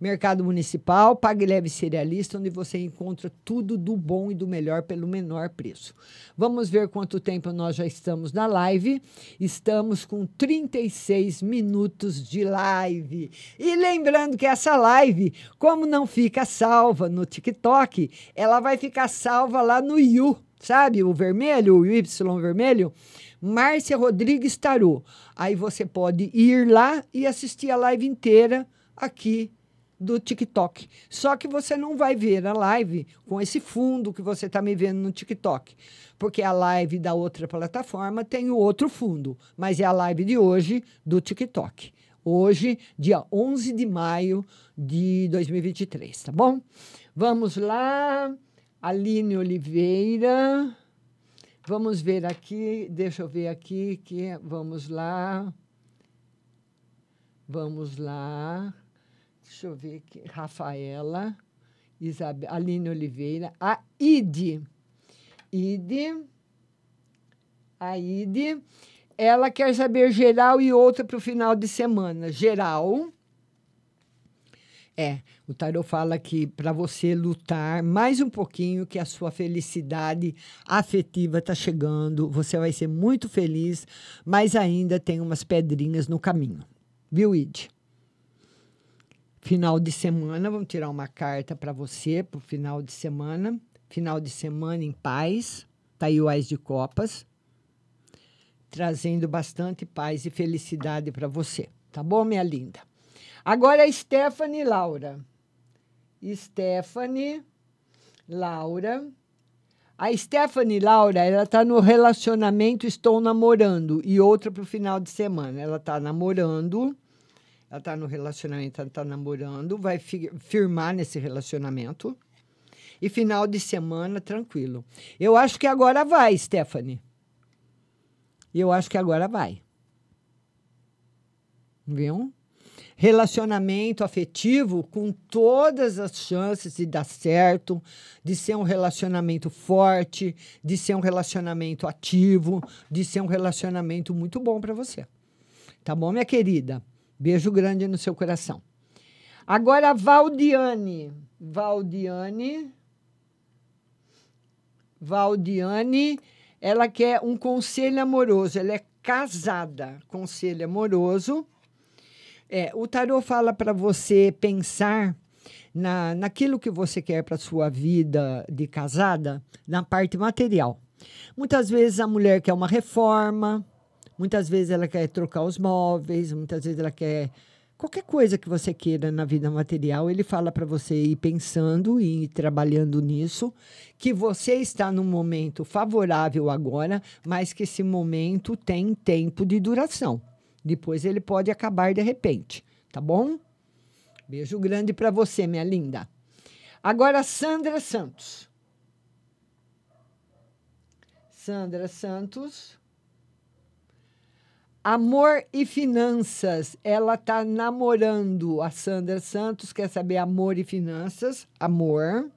Mercado Municipal, Pague Leve Cerealista, onde você encontra tudo do bom e do melhor pelo menor preço. Vamos ver quanto tempo nós já estamos na live. Estamos com 36 minutos de live. E lembrando que essa live, como não fica salva no TikTok, ela vai ficar salva lá no You, sabe? O vermelho, o Y vermelho. Márcia Rodrigues Tarô. Aí você pode ir lá e assistir a live inteira aqui do TikTok. Só que você não vai ver a live com esse fundo que você está me vendo no TikTok, porque a live da outra plataforma tem o outro fundo, mas é a live de hoje do TikTok. Hoje, dia 11 de maio de 2023, tá bom? Vamos lá, Aline Oliveira. Vamos ver aqui, deixa eu ver aqui que vamos lá. Vamos lá. Deixa eu ver aqui. Rafaela, Isabel, Aline Oliveira, a Ide. Ide. A Ide. Ela quer saber geral e outra para o final de semana. Geral. É, o tarot fala que para você lutar mais um pouquinho, que a sua felicidade afetiva está chegando, você vai ser muito feliz, mas ainda tem umas pedrinhas no caminho. Viu, Ide? Final de semana, vamos tirar uma carta para você para o final de semana. Final de semana em paz. Tá aí o Ais de Copas. Trazendo bastante paz e felicidade para você. Tá bom, minha linda? Agora a Stephanie Laura. Stephanie Laura. A Stephanie Laura, ela tá no relacionamento Estou Namorando. E outra para o final de semana. Ela tá namorando ela está no relacionamento, ela está namorando, vai fi firmar nesse relacionamento. E final de semana, tranquilo. Eu acho que agora vai, Stephanie. Eu acho que agora vai. Viu? Relacionamento afetivo com todas as chances de dar certo, de ser um relacionamento forte, de ser um relacionamento ativo, de ser um relacionamento muito bom para você. Tá bom, minha querida? Beijo grande no seu coração. Agora, Valdiane. Valdiane. Valdiane, ela quer um conselho amoroso. Ela é casada. Conselho amoroso. É, o tarô fala para você pensar na, naquilo que você quer para sua vida de casada, na parte material. Muitas vezes a mulher quer uma reforma, Muitas vezes ela quer trocar os móveis, muitas vezes ela quer qualquer coisa que você queira na vida material, ele fala para você ir pensando e ir trabalhando nisso, que você está num momento favorável agora, mas que esse momento tem tempo de duração. Depois ele pode acabar de repente, tá bom? Beijo grande para você, minha linda. Agora Sandra Santos. Sandra Santos. Amor e finanças. Ela tá namorando. A Sandra Santos quer saber amor e finanças. Amor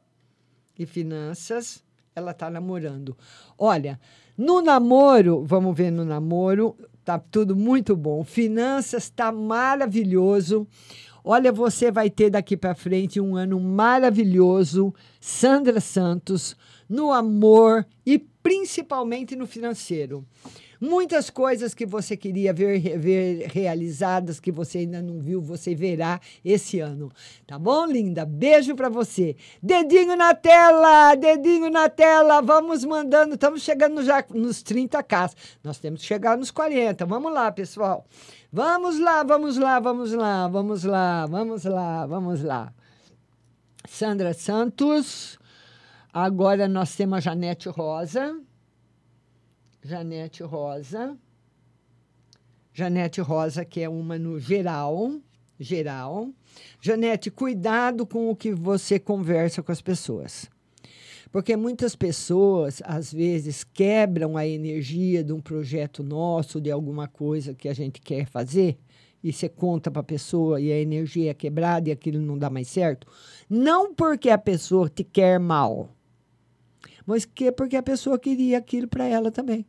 e finanças. Ela tá namorando. Olha, no namoro, vamos ver no namoro, tá tudo muito bom. Finanças tá maravilhoso. Olha, você vai ter daqui para frente um ano maravilhoso. Sandra Santos, no amor e principalmente no financeiro. Muitas coisas que você queria ver, ver realizadas, que você ainda não viu, você verá esse ano. Tá bom, linda? Beijo para você. Dedinho na tela, dedinho na tela. Vamos mandando. Estamos chegando já nos 30k. Nós temos que chegar nos 40. Vamos lá, pessoal. Vamos lá, vamos lá, vamos lá, vamos lá, vamos lá, vamos lá. Sandra Santos. Agora nós temos a Janete Rosa. Janete Rosa. Janete Rosa, que é uma no geral. Geral. Janete, cuidado com o que você conversa com as pessoas. Porque muitas pessoas, às vezes, quebram a energia de um projeto nosso, de alguma coisa que a gente quer fazer, e você conta para a pessoa e a energia é quebrada e aquilo não dá mais certo. Não porque a pessoa te quer mal, mas que porque a pessoa queria aquilo para ela também.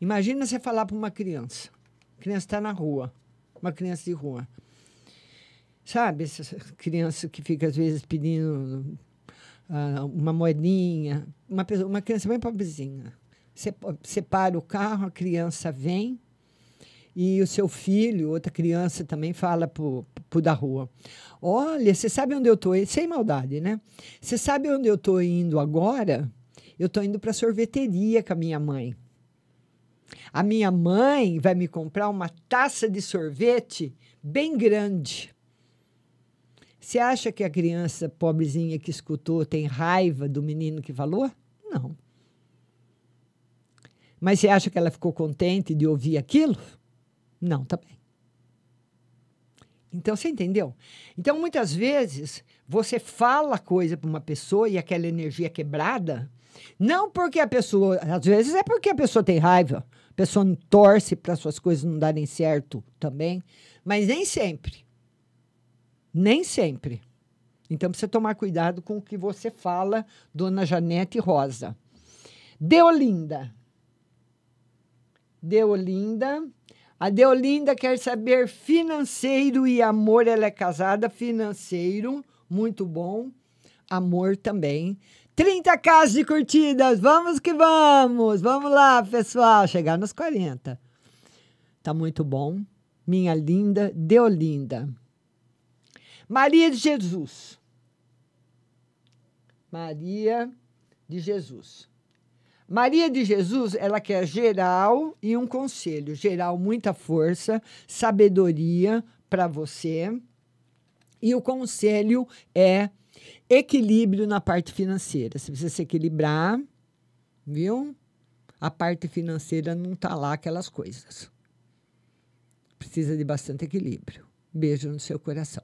Imagina você falar para uma criança. A criança está na rua, uma criança de rua. Sabe, essa criança que fica às vezes pedindo uh, uma moedinha, uma, pessoa, uma criança bem pobrezinha. Você, você para o carro, a criança vem e o seu filho, outra criança também fala para o da rua. Olha, você sabe onde eu estou? Sem maldade, né? Você sabe onde eu estou indo agora? Eu estou indo para a sorveteria com a minha mãe. A minha mãe vai me comprar uma taça de sorvete bem grande. Você acha que a criança pobrezinha que escutou tem raiva do menino que falou? Não. Mas você acha que ela ficou contente de ouvir aquilo? Não, também. Então você entendeu? Então muitas vezes você fala coisa para uma pessoa e aquela energia é quebrada, não porque a pessoa, às vezes é porque a pessoa tem raiva, a pessoa não torce para suas coisas não darem certo também, mas nem sempre. Nem sempre. Então precisa tomar cuidado com o que você fala, dona Janete Rosa. Deolinda. Deolinda. A Deolinda quer saber financeiro e amor. Ela é casada, financeiro, muito bom. Amor também. 30 casas de curtidas, vamos que vamos. Vamos lá, pessoal, chegar nos 40. Tá muito bom. Minha linda Deolinda. Maria de Jesus. Maria de Jesus. Maria de Jesus, ela quer geral e um conselho. Geral, muita força, sabedoria para você. E o conselho é Equilíbrio na parte financeira. Você precisa se equilibrar, viu? A parte financeira não está lá aquelas coisas. Precisa de bastante equilíbrio. Beijo no seu coração.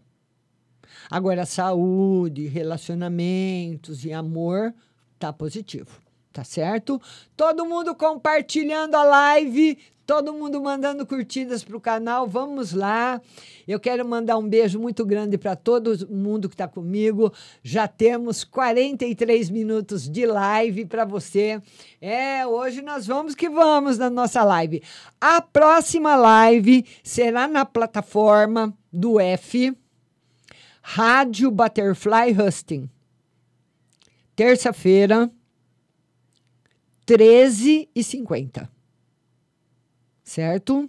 Agora, saúde, relacionamentos e amor tá positivo, tá certo? Todo mundo compartilhando a live, todo mundo mandando curtidas para o canal. Vamos lá. Eu quero mandar um beijo muito grande para todo mundo que está comigo. Já temos 43 minutos de live para você. É, hoje nós vamos que vamos na nossa live. A próxima live será na plataforma do F, Rádio Butterfly Husting. Terça-feira, 13h50 certo?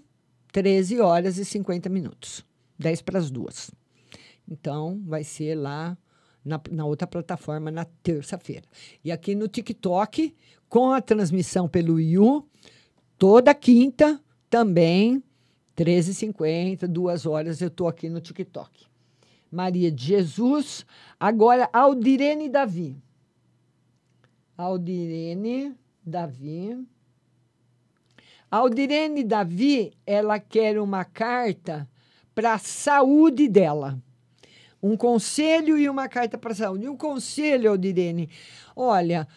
13 horas e 50 minutos, 10 para as duas. Então, vai ser lá na, na outra plataforma na terça-feira. E aqui no TikTok, com a transmissão pelo Yu, toda quinta também, 13h50, duas horas, eu estou aqui no TikTok. Maria de Jesus. Agora, Aldirene Davi. Aldirene Davi. Aldirene Davi, ela quer uma carta para a saúde dela. Um conselho e uma carta para a saúde. Um conselho, Aldirene. Olha,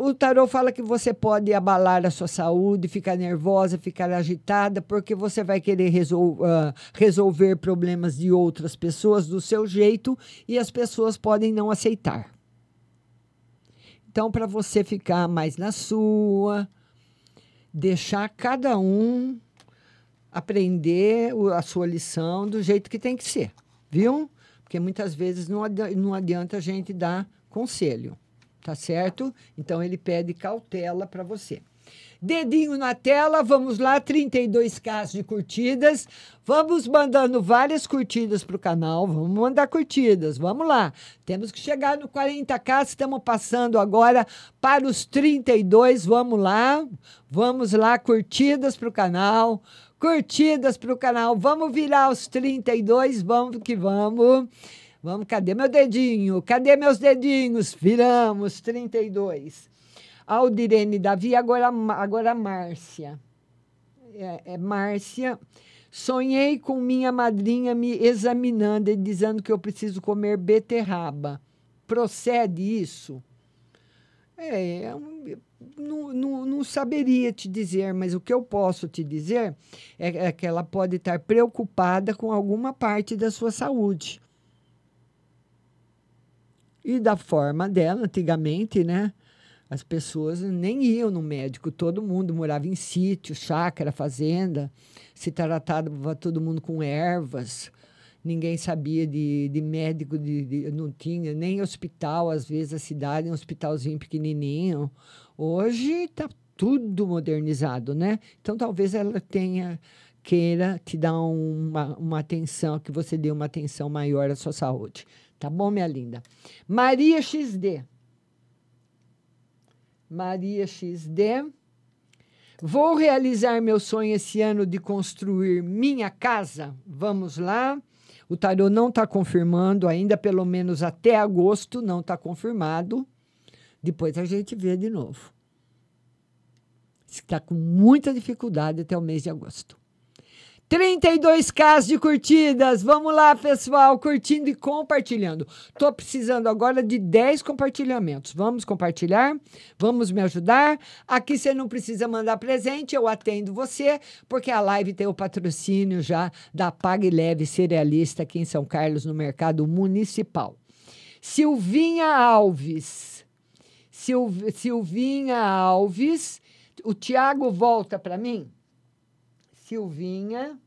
O tarô fala que você pode abalar a sua saúde, ficar nervosa, ficar agitada, porque você vai querer resol- ah, resolver problemas de outras pessoas do seu jeito e as pessoas podem não aceitar. Então, para você ficar mais na sua, deixar cada um aprender a sua lição do jeito que tem que ser, viu? Porque muitas vezes não adi- não adianta a gente dar conselho, tá certo? Então ele pede cautela para você. Dedinho na tela, vamos lá, 32k de curtidas. Vamos mandando várias curtidas para o canal. Vamos mandar curtidas, vamos lá. Temos que chegar no 40k, estamos passando agora para os 32. Vamos lá, vamos lá, curtidas para o canal. Curtidas para o canal. Vamos virar os 32, vamos que vamos. Vamos, cadê meu dedinho? Cadê meus dedinhos? Viramos 32. Aldirene Davi, agora, agora Márcia. É, é Márcia. Sonhei com minha madrinha me examinando e dizendo que eu preciso comer beterraba. Procede isso? É, é não, não, não saberia te dizer, mas o que eu posso te dizer é, é que ela pode estar preocupada com alguma parte da sua saúde. E da forma dela, antigamente, né? As pessoas nem iam no médico, todo mundo morava em sítio, chácara, fazenda, se tratava todo mundo com ervas, ninguém sabia de, de médico, de, de- não tinha nem hospital, às vezes a cidade é um hospitalzinho pequenininho. Hoje está tudo modernizado, né? Então talvez ela tenha queira te dar uma, uma atenção, que você dê uma atenção maior à sua saúde. Tá bom, minha linda? Maria XD. Maria XD. Vou realizar meu sonho esse ano de construir minha casa. Vamos lá. O tarô não está confirmando ainda, pelo menos até agosto, não está confirmado. Depois a gente vê de novo. Está com muita dificuldade até o mês de agosto. 32k de curtidas. Vamos lá, pessoal, curtindo e compartilhando. Tô precisando agora de 10 compartilhamentos. Vamos compartilhar? Vamos me ajudar? Aqui você não precisa mandar presente, eu atendo você, porque a live tem o patrocínio já da Pague Leve Cerealista aqui em São Carlos, no mercado municipal. Silvinha Alves. Silv- Silvinha Alves. O Tiago volta para mim? Silvinha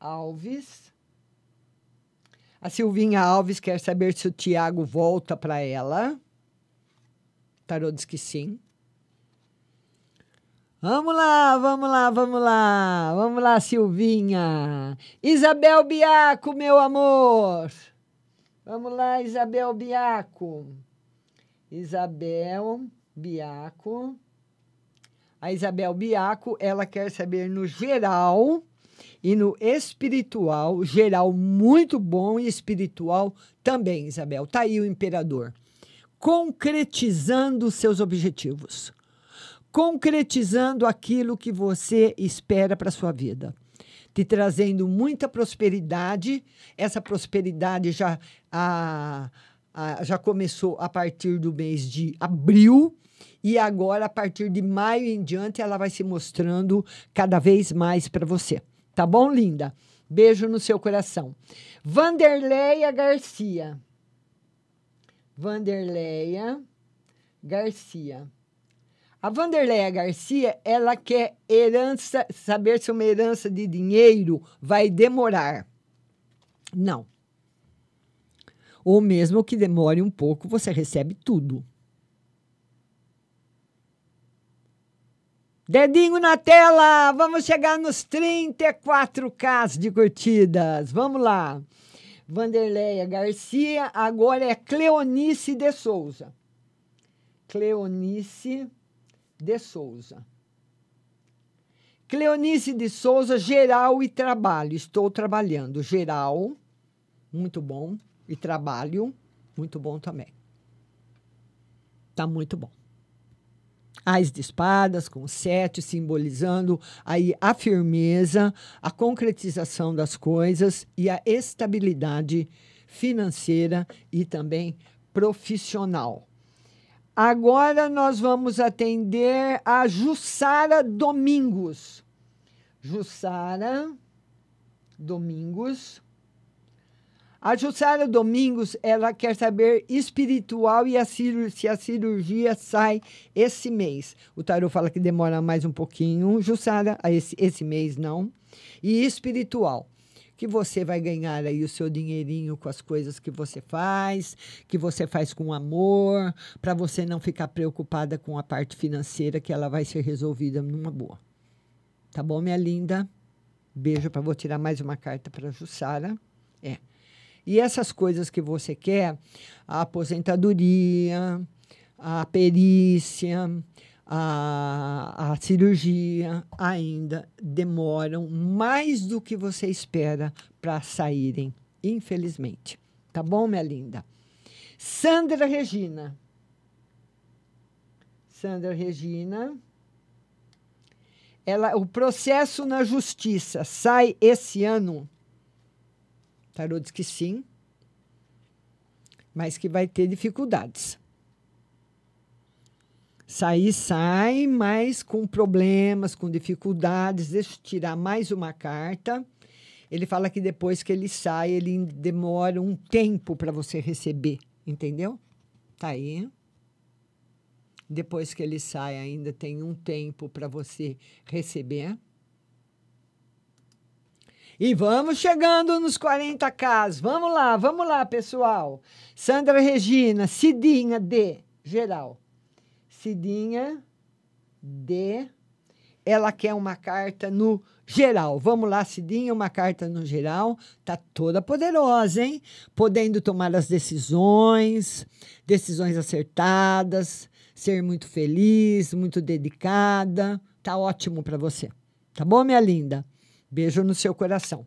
Alves. A Silvinha Alves quer saber se o Tiago volta para ela. Tarô diz que sim. Vamos lá, vamos lá, vamos lá. Vamos lá, Silvinha. Isabel Biaco, meu amor. Vamos lá, Isabel Biaco. Isabel Biaco. A Isabel Biaco, ela quer saber no geral e no espiritual, geral muito bom e espiritual também, Isabel. Tá aí o imperador. Concretizando seus objetivos. Concretizando aquilo que você espera para sua vida. Te trazendo muita prosperidade. Essa prosperidade já, a, a- já começou a partir do mês de abril. E agora, a partir de maio em diante, ela vai se mostrando cada vez mais para você. Tá bom, linda? Beijo no seu coração. Vanderleia Garcia. Vanderleia Garcia. A Vanderleia Garcia, ela quer herança, saber se uma herança de dinheiro vai demorar. Não. Ou mesmo que demore um pouco, você recebe tudo. Dedinho na tela, vamos chegar nos 34k de curtidas. Vamos lá. Vanderleia Garcia, agora é Cleonice de Souza. Cleonice de Souza. Cleonice de Souza, geral e trabalho. Estou trabalhando. Geral, muito bom. E trabalho, muito bom também. Tá muito bom. Ais de espadas com sete, simbolizando aí a firmeza, a concretização das coisas e a estabilidade financeira e também profissional. Agora nós vamos atender a Jussara Domingos. Jussara Domingos. A Jussara Domingos, ela quer saber espiritual e a se a cirurgia sai esse mês. O tarô fala que demora mais um pouquinho. Jussara, esse, esse mês não. E espiritual que você vai ganhar aí o seu dinheirinho com as coisas que você faz, que você faz com amor, para você não ficar preocupada com a parte financeira, que ela vai ser resolvida numa boa. Tá bom, minha linda? Beijo para vou tirar mais uma carta para Jussara. É. E essas coisas que você quer, a aposentadoria, a perícia, a, a cirurgia ainda demoram mais do que você espera para saírem, infelizmente. Tá bom, minha linda? Sandra Regina. Sandra Regina. Ela, o processo na justiça sai esse ano? Tarô diz que sim, mas que vai ter dificuldades. Sair sai, mas com problemas, com dificuldades. Deixa eu tirar mais uma carta. Ele fala que depois que ele sai, ele demora um tempo para você receber, entendeu? Tá aí. Depois que ele sai, ainda tem um tempo para você receber. E vamos chegando nos 40K. Vamos lá, vamos lá, pessoal. Sandra Regina, Cidinha D, geral. Cidinha D. Ela quer uma carta no geral. Vamos lá, Cidinha, uma carta no geral. Tá toda poderosa, hein? Podendo tomar as decisões, decisões acertadas, ser muito feliz, muito dedicada. Tá ótimo para você. Tá bom, minha linda? Beijo no seu coração.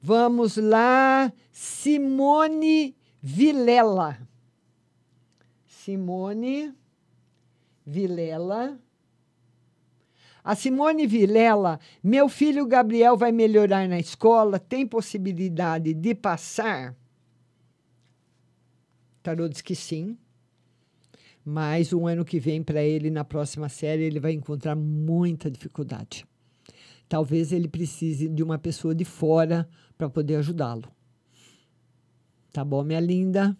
Vamos lá, Simone Vilela. Simone Vilela. A Simone Vilela, meu filho Gabriel vai melhorar na escola, tem possibilidade de passar? Tarô diz que sim. Mas o ano que vem, para ele, na próxima série, ele vai encontrar muita dificuldade. Talvez ele precise de uma pessoa de fora para poder ajudá-lo. Tá bom, minha linda?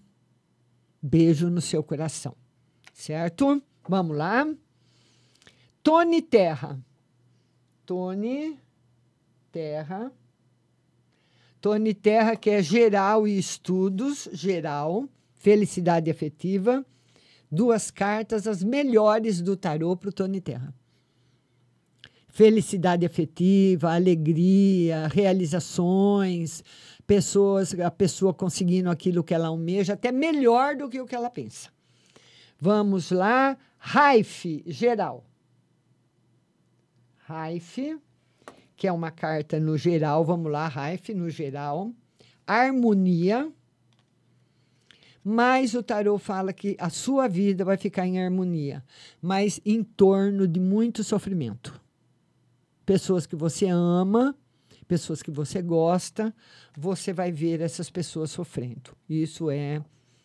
Beijo no seu coração. Certo? Vamos lá. Tony Terra. Tony Terra. Tony Terra, que é geral e estudos, geral, felicidade afetiva. Duas cartas, as melhores do tarô para o Tony Terra. Felicidade afetiva, alegria, realizações, pessoas, a pessoa conseguindo aquilo que ela almeja, até melhor do que o que ela pensa. Vamos lá, Raif, geral. Raif, que é uma carta no geral, vamos lá, Raif, no geral. Harmonia. Mas o tarô fala que a sua vida vai ficar em harmonia, mas em torno de muito sofrimento. Pessoas que você ama, pessoas que você gosta, você vai ver essas pessoas sofrendo. Isso é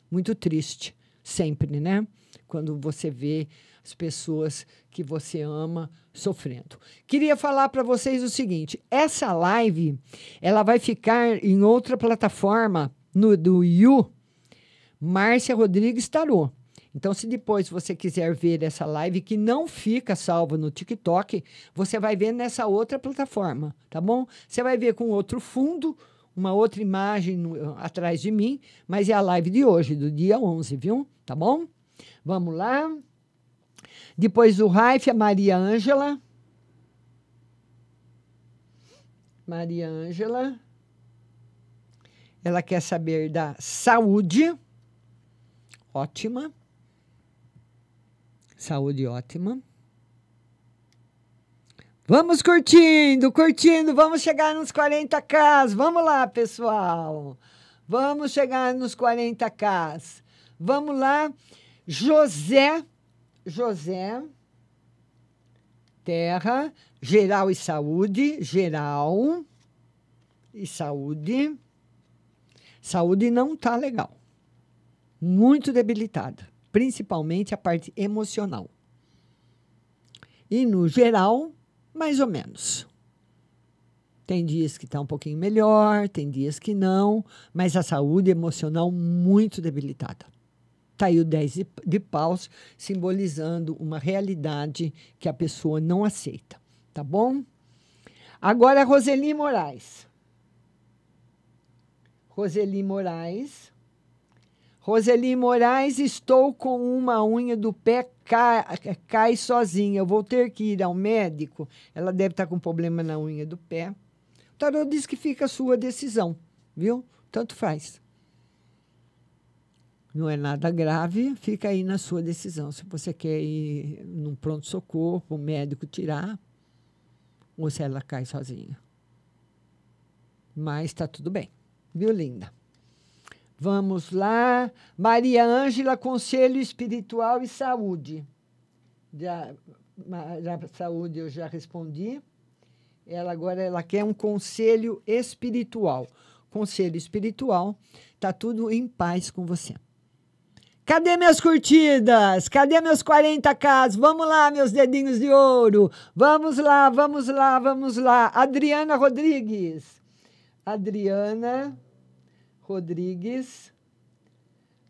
muito triste, sempre, né? Quando você vê as pessoas que você ama sofrendo. Queria falar para vocês o seguinte: essa live ela vai ficar em outra plataforma no do You, Márcia Rodrigues Tarô. Então, se depois você quiser ver essa live que não fica salva no TikTok, você vai ver nessa outra plataforma, tá bom? Você vai ver com outro fundo, uma outra imagem no, atrás de mim, mas é a live de hoje, do dia 11, viu? Tá bom? Vamos lá. Depois do Raif, a Maria Ângela. Maria Ângela. Ela quer saber da saúde. Ótima. Saúde ótima. Vamos curtindo, curtindo, vamos chegar nos 40k. Vamos lá, pessoal. Vamos chegar nos 40k. Vamos lá. José, José, terra, geral e saúde, geral e saúde. Saúde não tá legal. Muito debilitada principalmente a parte emocional. E no geral, mais ou menos. Tem dias que está um pouquinho melhor, tem dias que não, mas a saúde emocional muito debilitada. Está aí o 10 de, paus, simbolizando uma realidade que a pessoa não aceita. Tá bom? Agora, Roseli Moraes. Roseli Moraes. Roseli Moraes, estou com uma unha do pé cai, cai sozinha. Eu vou ter que ir ao médico. Ela deve estar com problema na unha do pé. O tarô diz que fica a sua decisão, viu? Tanto faz. Não é nada grave, fica aí na sua decisão. Se você quer ir num pronto-socorro, o médico tirar, ou se ela cai sozinha. Mas está tudo bem, viu, linda? Vamos lá. Maria Ângela, Conselho Espiritual e Saúde. Já, já, saúde eu já respondi. Ela agora ela quer um conselho espiritual. Conselho espiritual, tá tudo em paz com você. Cadê minhas curtidas? Cadê meus 40k? Vamos lá, meus dedinhos de ouro. Vamos lá, vamos lá, vamos lá. Adriana Rodrigues. Adriana Rodrigues.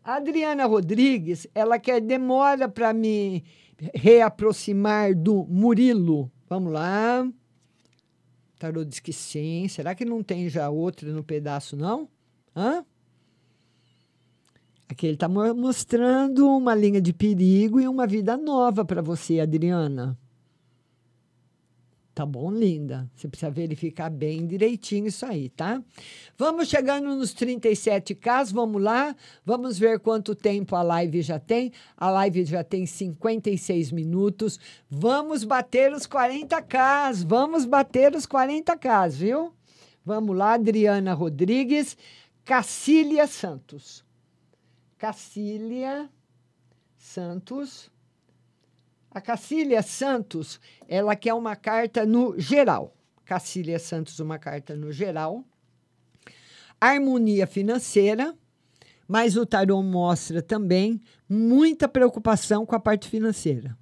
Adriana Rodrigues, ela quer demora para me reaproximar do Murilo. Vamos lá. Tarô diz que sim. Será que não tem já outra no pedaço, não? Hã? Aqui ele está mostrando uma linha de perigo e uma vida nova para você, Adriana. Tá bom, linda? Você precisa verificar bem direitinho isso aí, tá? Vamos chegando nos 37K, vamos lá. Vamos ver quanto tempo a live já tem. A live já tem 56 minutos. Vamos bater os 40K, vamos bater os 40K, viu? Vamos lá, Adriana Rodrigues, Cacília Santos. Cacília Santos. A Cacília Santos, ela quer uma carta no geral. Cacília Santos, uma carta no geral. Harmonia financeira, mas o tarô mostra também muita preocupação com a parte financeira.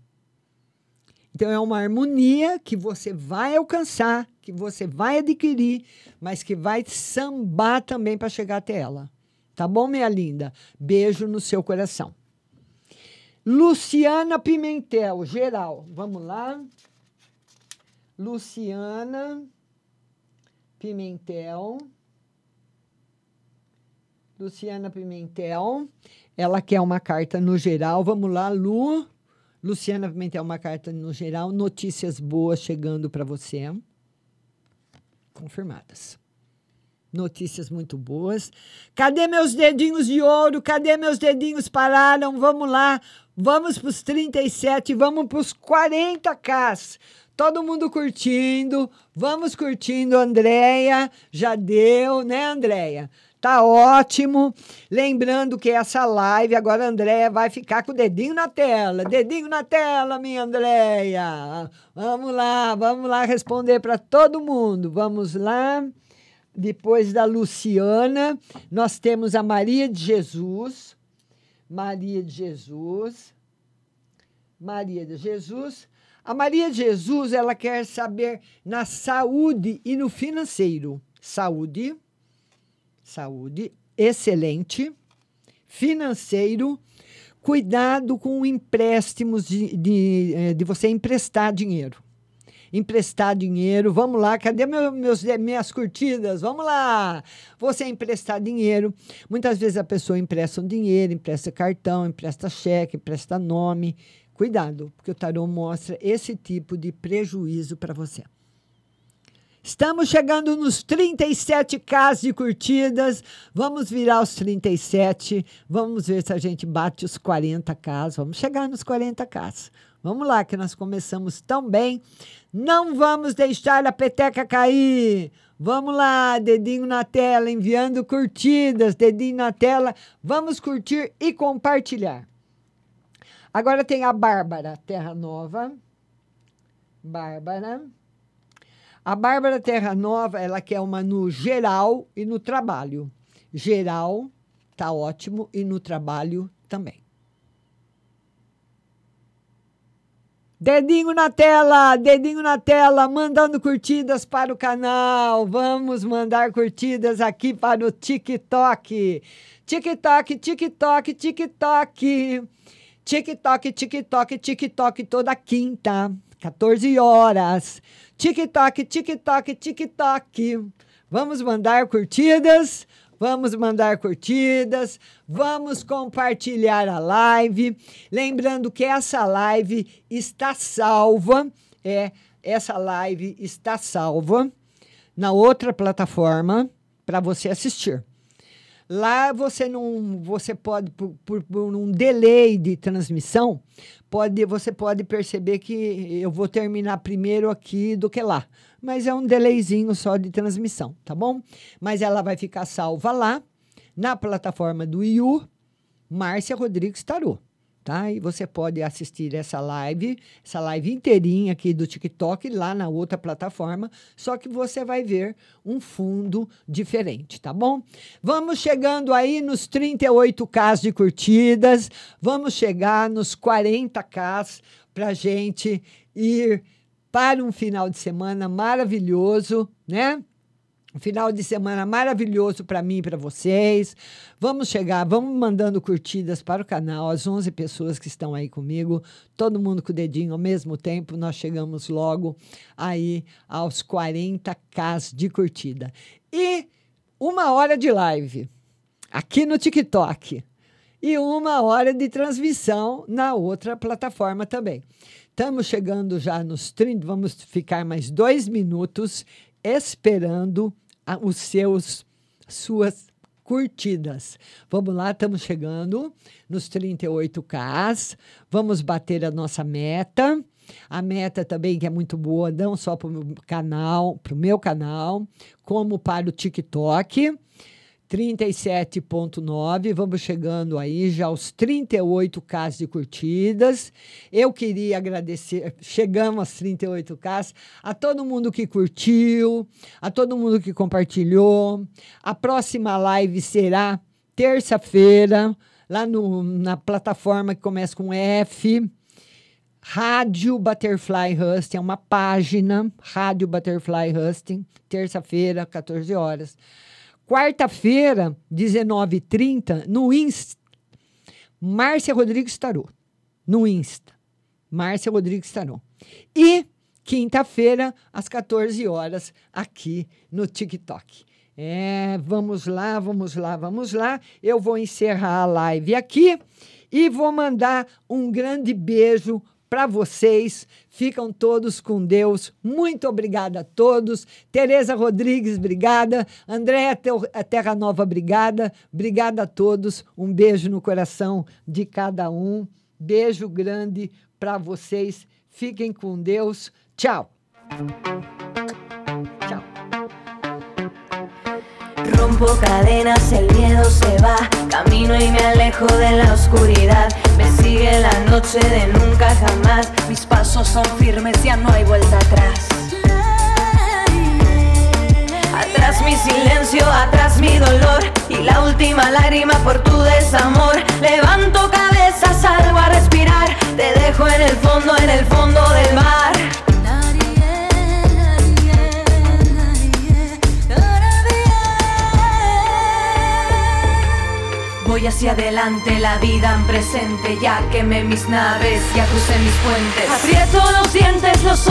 Então é uma harmonia que você vai alcançar, que você vai adquirir, mas que vai sambar também para chegar até ela. Tá bom, minha linda? Beijo no seu coração. Luciana Pimentel, geral. Vamos lá. Luciana Pimentel. Luciana Pimentel. Ela quer uma carta no geral. Vamos lá, Lu. Luciana Pimentel, uma carta no geral. Notícias boas chegando para você. Confirmadas. Notícias muito boas. Cadê meus dedinhos de ouro? Cadê meus dedinhos pararam? Vamos lá. Vamos para os 37, vamos para os 40k. Todo mundo curtindo. Vamos curtindo, Andréia. Já deu, né, Andréia? Tá ótimo. Lembrando que essa live, agora a Andréia vai ficar com o dedinho na tela. Dedinho na tela, minha Andréia. Vamos lá, vamos lá responder para todo mundo. Vamos lá. Depois da Luciana, nós temos a Maria de Jesus. Maria de Jesus. Maria de Jesus. A Maria de Jesus, ela quer saber na saúde e no financeiro. Saúde, saúde, excelente. Financeiro, cuidado com empréstimos de, de, eh, de você emprestar dinheiro emprestar dinheiro. Vamos lá, cadê meu, meus, minhas curtidas? Vamos lá! Você emprestar dinheiro. Muitas vezes a pessoa empresta um dinheiro, empresta cartão, empresta cheque, empresta nome. Cuidado, porque o tarô mostra esse tipo de prejuízo para você. Estamos chegando nos 37k de curtidas. Vamos virar os 37. Vamos ver se a gente bate os 40k. Vamos chegar nos 40k. Vamos lá, que nós começamos tão bem. Não vamos deixar a peteca cair. Vamos lá, dedinho na tela, enviando curtidas, dedinho na tela. Vamos curtir e compartilhar. Agora tem a Bárbara Terra Nova. Bárbara. A Bárbara Terra Nova, ela quer uma no geral e no trabalho. Geral, tá ótimo, e no trabalho também. Dedinho na tela, dedinho na tela, mandando curtidas para o canal. Vamos mandar curtidas aqui para o TikTok. TikTok, TikTok, TikTok. TikTok, TikTok, TikTok toda quinta, 14 horas. TikTok, TikTok, TikTok. Vamos mandar curtidas. Vamos mandar curtidas, vamos compartilhar a live. Lembrando que essa live está salva, é, essa live está salva na outra plataforma para você assistir. Lá você não, você pode por, por, por, um delay de transmissão, pode você pode perceber que eu vou terminar primeiro aqui do que lá mas é um delayzinho só de transmissão, tá bom? Mas ela vai ficar salva lá na plataforma do IU, Márcia Rodrigues Tarô. Tá? E você pode assistir essa live, essa live inteirinha aqui do TikTok, lá na outra plataforma, só que você vai ver um fundo diferente, tá bom? Vamos chegando aí nos 38K de curtidas, vamos chegar nos 40K para gente ir para um final de semana maravilhoso, né? Final de semana maravilhoso para mim e para vocês. Vamos chegar, vamos mandando curtidas para o canal, as 11 pessoas que estão aí comigo, todo mundo com o dedinho ao mesmo tempo. Nós chegamos logo aí aos 40k de curtida. E uma hora de live aqui no TikTok e uma hora de transmissão na outra plataforma também. Estamos chegando já nos 30, vamos ficar mais dois minutos esperando os seus suas curtidas. Vamos lá, estamos chegando nos 38K. Vamos bater a nossa meta. A meta também que é muito boa, não só para o canal, para o meu canal, como para o TikTok. 37,9. Vamos chegando aí já aos 38k de curtidas. Eu queria agradecer, chegamos aos 38k, a todo mundo que curtiu, a todo mundo que compartilhou. A próxima live será terça-feira, lá no, na plataforma que começa com F. Rádio Butterfly Husting, é uma página, Rádio Butterfly Husting, terça-feira, 14 horas. Quarta-feira, 19h30, no Insta. Márcia Rodrigues Tarô. No Insta. Márcia Rodrigues Tarô. E quinta-feira, às 14 horas, aqui no TikTok. É, vamos lá, vamos lá, vamos lá. Eu vou encerrar a live aqui e vou mandar um grande beijo para vocês. Ficam todos com Deus. Muito obrigada a todos. Tereza Rodrigues, obrigada. Andréa Terra Nova, obrigada. Obrigada a todos. Um beijo no coração de cada um. Beijo grande para vocês. Fiquem com Deus. Tchau. Rompo cadenas, el miedo se va, camino y me alejo de la oscuridad. Me sigue la noche de nunca jamás, mis pasos son firmes, ya no hay vuelta atrás. Atrás mi silencio, atrás mi dolor y la última lágrima por tu desamor. Levanto cabeza, salgo a respirar, te dejo en el fondo, en el fondo del mar. Voy hacia adelante, la vida en presente, ya quemé mis naves, ya crucé mis puentes. Aprieto los dientes, los.